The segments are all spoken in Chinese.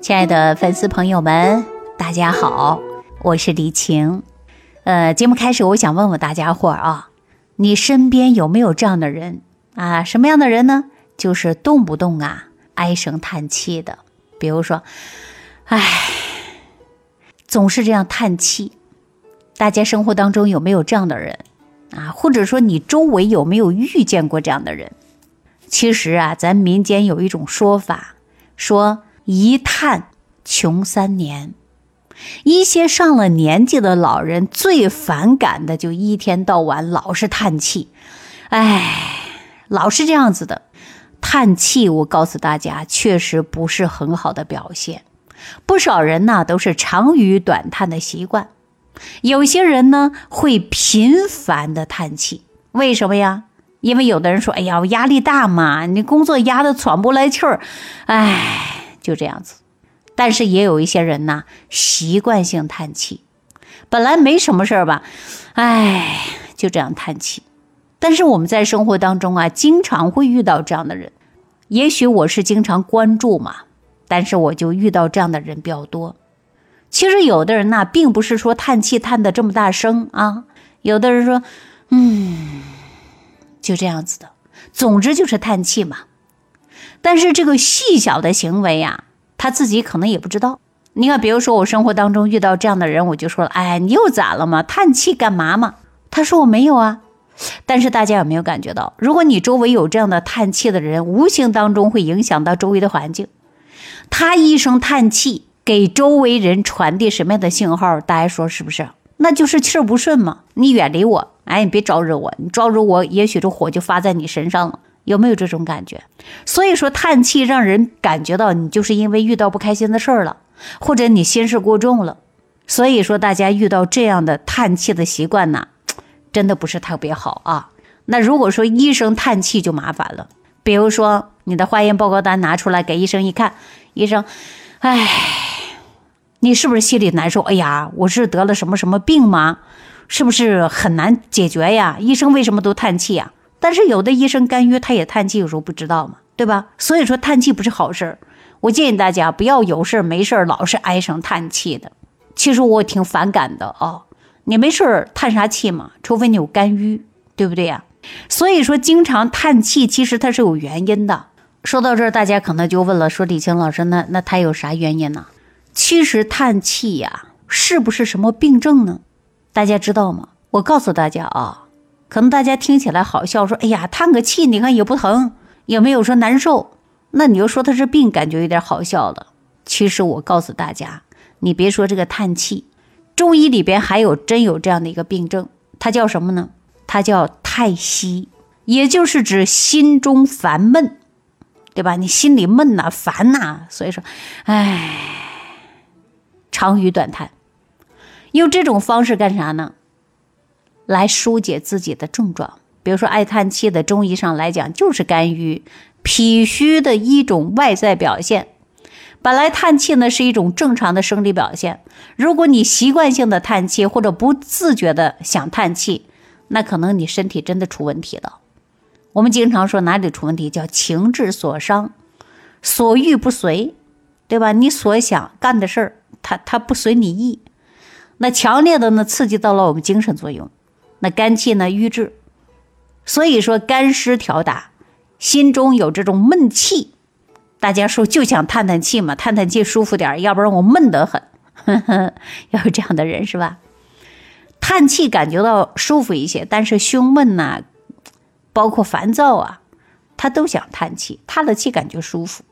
亲爱的粉丝朋友们，大家好，我是李晴。呃，节目开始，我想问问大家伙儿啊，你身边有没有这样的人啊？什么样的人呢？就是动不动啊唉声叹气的，比如说，唉，总是这样叹气。大家生活当中有没有这样的人啊？或者说你周围有没有遇见过这样的人？其实啊，咱民间有一种说法，说。一叹穷三年，一些上了年纪的老人最反感的就一天到晚老是叹气，哎，老是这样子的叹气。我告诉大家，确实不是很好的表现。不少人呢都是长吁短叹的习惯，有些人呢会频繁的叹气。为什么呀？因为有的人说：“哎呀，我压力大嘛，你工作压得喘不来气儿，哎。”就这样子，但是也有一些人呢，习惯性叹气，本来没什么事儿吧，哎，就这样叹气。但是我们在生活当中啊，经常会遇到这样的人。也许我是经常关注嘛，但是我就遇到这样的人比较多。其实有的人呢，并不是说叹气叹的这么大声啊，有的人说，嗯，就这样子的，总之就是叹气嘛。但是这个细小的行为呀，他自己可能也不知道。你看，比如说我生活当中遇到这样的人，我就说了：“哎，你又咋了嘛？叹气干嘛嘛？”他说：“我没有啊。”但是大家有没有感觉到，如果你周围有这样的叹气的人，无形当中会影响到周围的环境。他一声叹气，给周围人传递什么样的信号？大家说是不是？那就是气不顺嘛。你远离我，哎，你别招惹我。你招惹我，也许这火就发在你身上了。有没有这种感觉？所以说叹气让人感觉到你就是因为遇到不开心的事儿了，或者你心事过重了。所以说大家遇到这样的叹气的习惯呢，真的不是特别好啊。那如果说医生叹气就麻烦了，比如说你的化验报告单拿出来给医生一看，医生，哎，你是不是心里难受？哎呀，我是得了什么什么病吗？是不是很难解决呀？医生为什么都叹气呀？但是有的医生干预，他也叹气，有时候不知道嘛，对吧？所以说叹气不是好事儿。我建议大家不要有事儿没事儿老是唉声叹气的。其实我挺反感的啊，你没事儿叹啥气嘛？除非你有肝郁，对不对呀？所以说经常叹气，其实它是有原因的。说到这儿，大家可能就问了，说李青老师，那那他有啥原因呢？其实叹气呀，是不是什么病症呢？大家知道吗？我告诉大家啊。可能大家听起来好笑，说：“哎呀，叹个气，你看也不疼，也没有说难受。”那你又说他是病，感觉有点好笑了。其实我告诉大家，你别说这个叹气，中医里边还有真有这样的一个病症，它叫什么呢？它叫太息，也就是指心中烦闷，对吧？你心里闷呐，烦呐，所以说，哎，长吁短叹，用这种方式干啥呢？来疏解自己的症状，比如说爱叹气的，中医上来讲就是肝郁、脾虚的一种外在表现。本来叹气呢是一种正常的生理表现，如果你习惯性的叹气或者不自觉的想叹气，那可能你身体真的出问题了。我们经常说哪里出问题，叫情志所伤，所欲不随，对吧？你所想干的事儿，它它不随你意，那强烈的呢刺激到了我们精神作用。那肝气呢郁滞，所以说肝湿调达，心中有这种闷气，大家说就想叹叹气嘛，叹叹气舒服点要不然我闷得很。要有这样的人是吧？叹气感觉到舒服一些，但是胸闷呐，包括烦躁啊，他都想叹气，叹了气感觉舒服。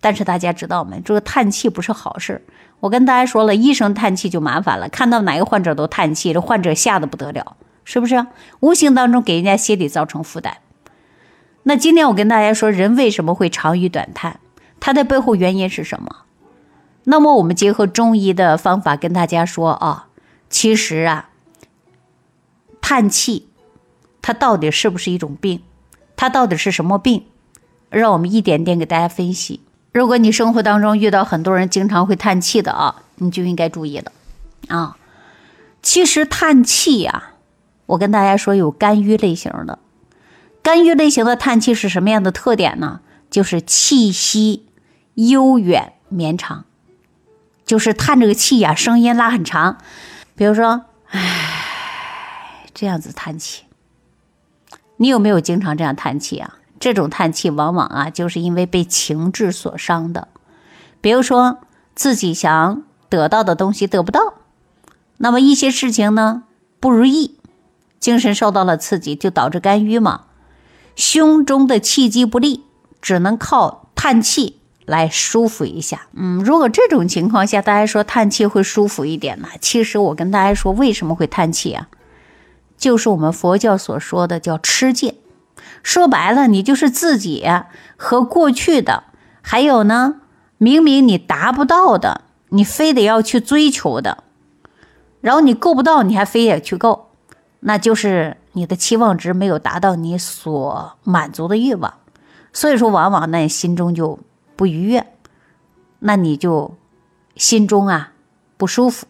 但是大家知道吗？这个叹气不是好事。我跟大家说了，医生叹气就麻烦了，看到哪个患者都叹气，这患者吓得不得了。是不是无形当中给人家心理造成负担？那今天我跟大家说，人为什么会长吁短叹？它的背后原因是什么？那么我们结合中医的方法跟大家说啊，其实啊，叹气，它到底是不是一种病？它到底是什么病？让我们一点点给大家分析。如果你生活当中遇到很多人经常会叹气的啊，你就应该注意了啊。其实叹气呀。我跟大家说，有肝郁类型的，肝郁类型的叹气是什么样的特点呢？就是气息悠远绵长，就是叹这个气呀，声音拉很长，比如说，唉，这样子叹气。你有没有经常这样叹气啊？这种叹气往往啊，就是因为被情志所伤的。比如说，自己想得到的东西得不到，那么一些事情呢不如意，精神受到了刺激，就导致肝郁嘛。胸中的气机不利，只能靠叹气。来舒服一下，嗯，如果这种情况下大家说叹气会舒服一点呢？其实我跟大家说，为什么会叹气啊？就是我们佛教所说的叫吃戒，说白了，你就是自己和过去的，还有呢，明明你达不到的，你非得要去追求的，然后你够不到，你还非得去够，那就是你的期望值没有达到你所满足的欲望，所以说往往呢心中就。不愉悦，那你就心中啊不舒服，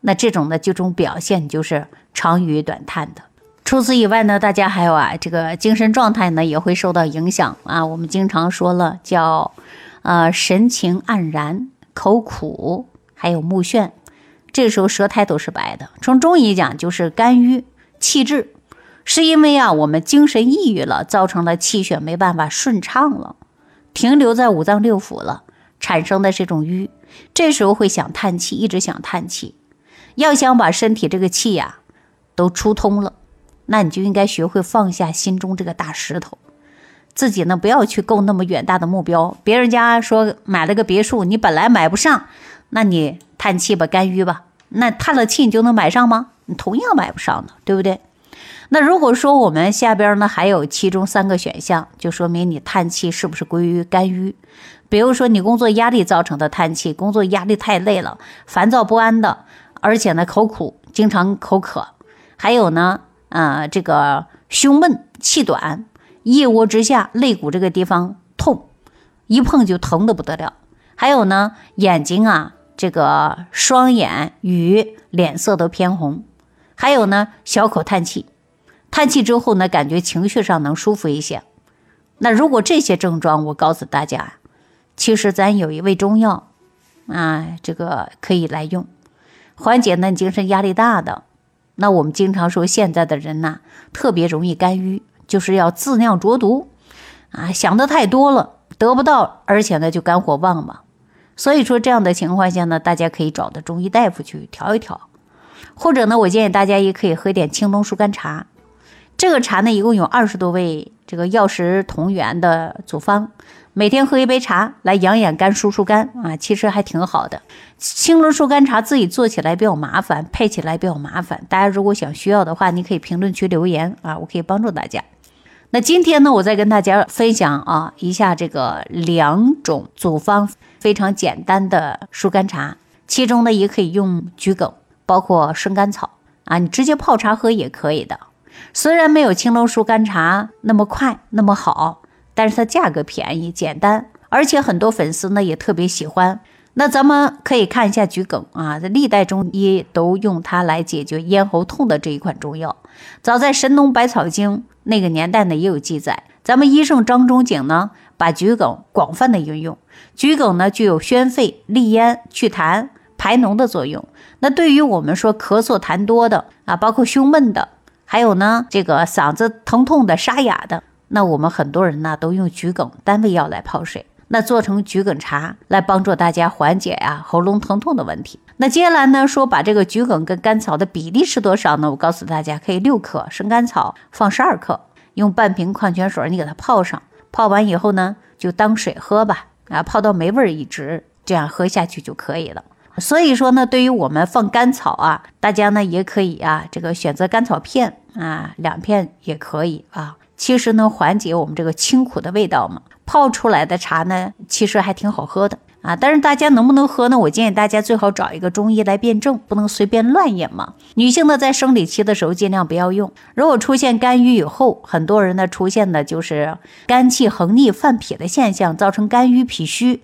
那这种的这种表现就是长吁短叹的。除此以外呢，大家还有啊，这个精神状态呢也会受到影响啊。我们经常说了叫呃神情黯然、口苦，还有目眩，这时候舌苔都是白的。从中医讲就是肝郁气滞，是因为啊我们精神抑郁了，造成了气血没办法顺畅了。停留在五脏六腑了，产生的这种瘀，这时候会想叹气，一直想叹气。要想把身体这个气呀都出通了，那你就应该学会放下心中这个大石头，自己呢不要去够那么远大的目标。别人家说买了个别墅，你本来买不上，那你叹气吧，肝郁吧，那叹了气你就能买上吗？同样买不上的，对不对？那如果说我们下边呢还有其中三个选项，就说明你叹气是不是归于肝郁？比如说你工作压力造成的叹气，工作压力太累了，烦躁不安的，而且呢口苦，经常口渴，还有呢，呃，这个胸闷气短，腋窝之下肋骨这个地方痛，一碰就疼的不得了，还有呢眼睛啊这个双眼与脸色都偏红，还有呢小口叹气。叹气之后呢，感觉情绪上能舒服一些。那如果这些症状，我告诉大家，其实咱有一味中药啊，这个可以来用，缓解呢精神压力大的。那我们经常说现在的人呐，特别容易肝郁，就是要自酿浊毒啊，想的太多了，得不到，而且呢就肝火旺嘛。所以说这样的情况下呢，大家可以找的中医大夫去调一调，或者呢，我建议大家也可以喝点青龙疏肝茶。这个茶呢，一共有二十多味这个药食同源的组方，每天喝一杯茶来养养肝、疏疏肝啊，其实还挺好的。青龙疏肝茶自己做起来比较麻烦，配起来比较麻烦。大家如果想需要的话，你可以评论区留言啊，我可以帮助大家。那今天呢，我再跟大家分享啊一下这个两种组方非常简单的疏肝茶，其中呢也可以用桔梗，包括生甘草啊，你直接泡茶喝也可以的。虽然没有青龙疏肝茶那么快那么好，但是它价格便宜、简单，而且很多粉丝呢也特别喜欢。那咱们可以看一下桔梗啊，在历代中医都用它来解决咽喉痛的这一款中药。早在《神农百草经》那个年代呢也有记载。咱们医圣张仲景呢把桔梗广泛的应用。桔梗呢具有宣肺、利咽、祛痰、排脓的作用。那对于我们说咳嗽痰多的啊，包括胸闷的。还有呢，这个嗓子疼痛的、沙哑的，那我们很多人呢都用桔梗单味药来泡水，那做成桔梗茶来帮助大家缓解呀喉咙疼痛的问题。那接下来呢，说把这个桔梗跟甘草的比例是多少呢？我告诉大家，可以六克生甘草放十二克，用半瓶矿泉水你给它泡上，泡完以后呢就当水喝吧，啊，泡到没味儿一直这样喝下去就可以了。所以说呢，对于我们放甘草啊，大家呢也可以啊，这个选择甘草片啊，两片也可以啊。其实能，缓解我们这个清苦的味道嘛。泡出来的茶呢，其实还挺好喝的啊。但是大家能不能喝呢？我建议大家最好找一个中医来辩证，不能随便乱饮嘛。女性呢，在生理期的时候尽量不要用。如果出现肝郁以后，很多人呢出现的就是肝气横逆、犯脾的现象，造成肝郁脾虚。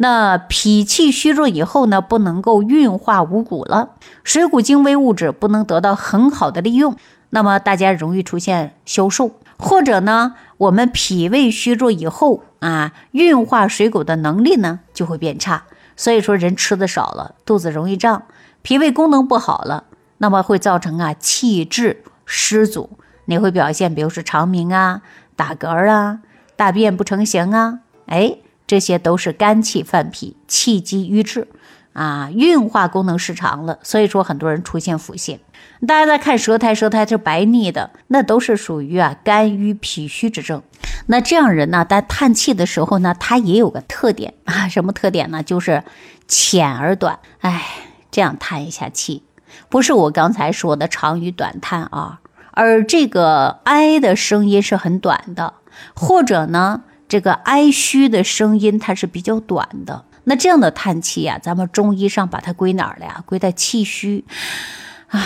那脾气虚弱以后呢，不能够运化五谷了，水谷精微物质不能得到很好的利用，那么大家容易出现消瘦，或者呢，我们脾胃虚弱以后啊，运化水谷的能力呢就会变差。所以说，人吃的少了，肚子容易胀，脾胃功能不好了，那么会造成啊气滞湿阻，你会表现，比如说肠鸣啊、打嗝啊、大便不成形啊，哎，这些都是肝气犯脾，气机瘀滞。啊，运化功能失常了，所以说很多人出现腹泻。大家在看舌苔，舌苔是白腻的，那都是属于啊肝郁脾虚之症。那这样人呢，在叹气的时候呢，他也有个特点啊，什么特点呢？就是浅而短。哎，这样叹一下气，不是我刚才说的长吁短叹啊，而这个哀的声音是很短的，或者呢，这个哀虚的声音它是比较短的。那这样的叹气呀，咱们中医上把它归哪儿了呀？归在气虚啊，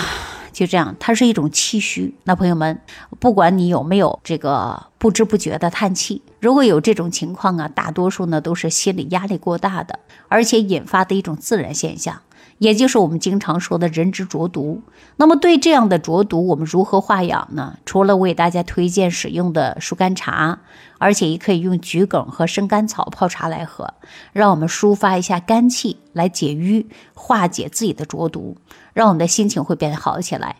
就这样，它是一种气虚。那朋友们，不管你有没有这个不知不觉的叹气，如果有这种情况啊，大多数呢都是心理压力过大的，而且引发的一种自然现象。也就是我们经常说的人之浊毒。那么对这样的浊毒，我们如何化养呢？除了为大家推荐使用的疏肝茶，而且也可以用桔梗和生甘草泡茶来喝，让我们抒发一下肝气，来解瘀，化解自己的浊毒，让我们的心情会变得好起来。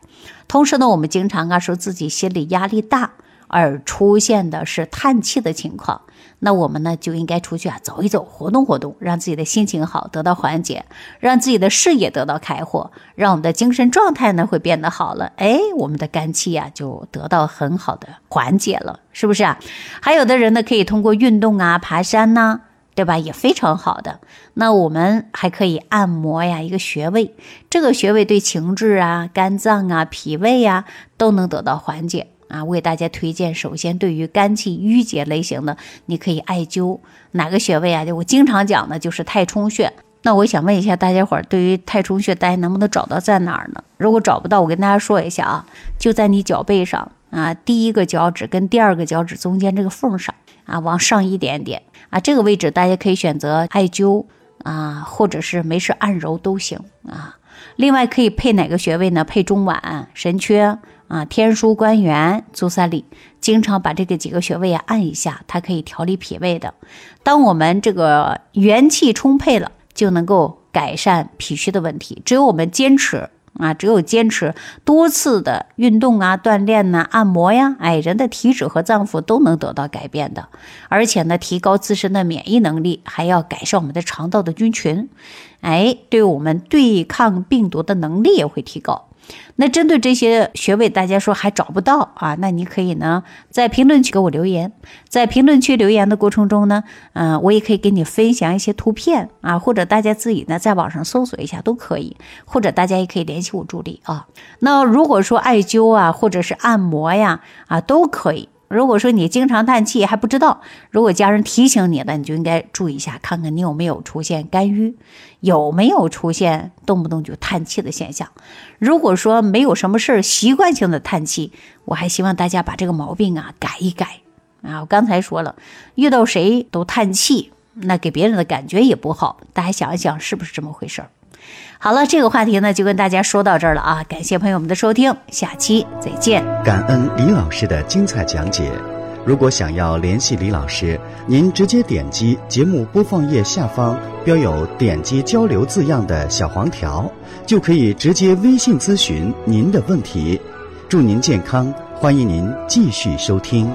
同时呢，我们经常啊说自己心理压力大。而出现的是叹气的情况，那我们呢就应该出去啊走一走，活动活动，让自己的心情好，得到缓解，让自己的视野得到开阔，让我们的精神状态呢会变得好了。哎，我们的肝气呀就得到很好的缓解了，是不是啊？还有的人呢可以通过运动啊、爬山呐，对吧？也非常好的。那我们还可以按摩呀，一个穴位，这个穴位对情志啊、肝脏啊、脾胃呀都能得到缓解。啊，为大家推荐，首先对于肝气郁结类型的，你可以艾灸哪个穴位啊？就我经常讲的就是太冲穴。那我想问一下大家伙儿，对于太冲穴，大家能不能找到在哪儿呢？如果找不到，我跟大家说一下啊，就在你脚背上啊，第一个脚趾跟第二个脚趾中间这个缝上啊，往上一点点啊，这个位置大家可以选择艾灸啊，或者是没事按揉都行啊。另外可以配哪个穴位呢？配中脘、神阙。啊，天枢、关元、足三里，经常把这个几个穴位啊按一下，它可以调理脾胃的。当我们这个元气充沛了，就能够改善脾虚的问题。只有我们坚持啊，只有坚持多次的运动啊、锻炼呐、按摩呀，哎，人的体质和脏腑都能得到改变的。而且呢，提高自身的免疫能力，还要改善我们的肠道的菌群，哎，对我们对抗病毒的能力也会提高。那针对这些穴位，大家说还找不到啊？那你可以呢，在评论区给我留言，在评论区留言的过程中呢，嗯，我也可以给你分享一些图片啊，或者大家自己呢在网上搜索一下都可以，或者大家也可以联系我助理啊。那如果说艾灸啊，或者是按摩呀，啊，都可以。如果说你经常叹气还不知道，如果家人提醒你了，你就应该注意一下，看看你有没有出现肝郁，有没有出现动不动就叹气的现象。如果说没有什么事儿，习惯性的叹气，我还希望大家把这个毛病啊改一改啊。我刚才说了，遇到谁都叹气，那给别人的感觉也不好。大家想一想，是不是这么回事儿？好了，这个话题呢就跟大家说到这儿了啊！感谢朋友们的收听，下期再见。感恩李老师的精彩讲解。如果想要联系李老师，您直接点击节目播放页下方标有“点击交流”字样的小黄条，就可以直接微信咨询您的问题。祝您健康，欢迎您继续收听。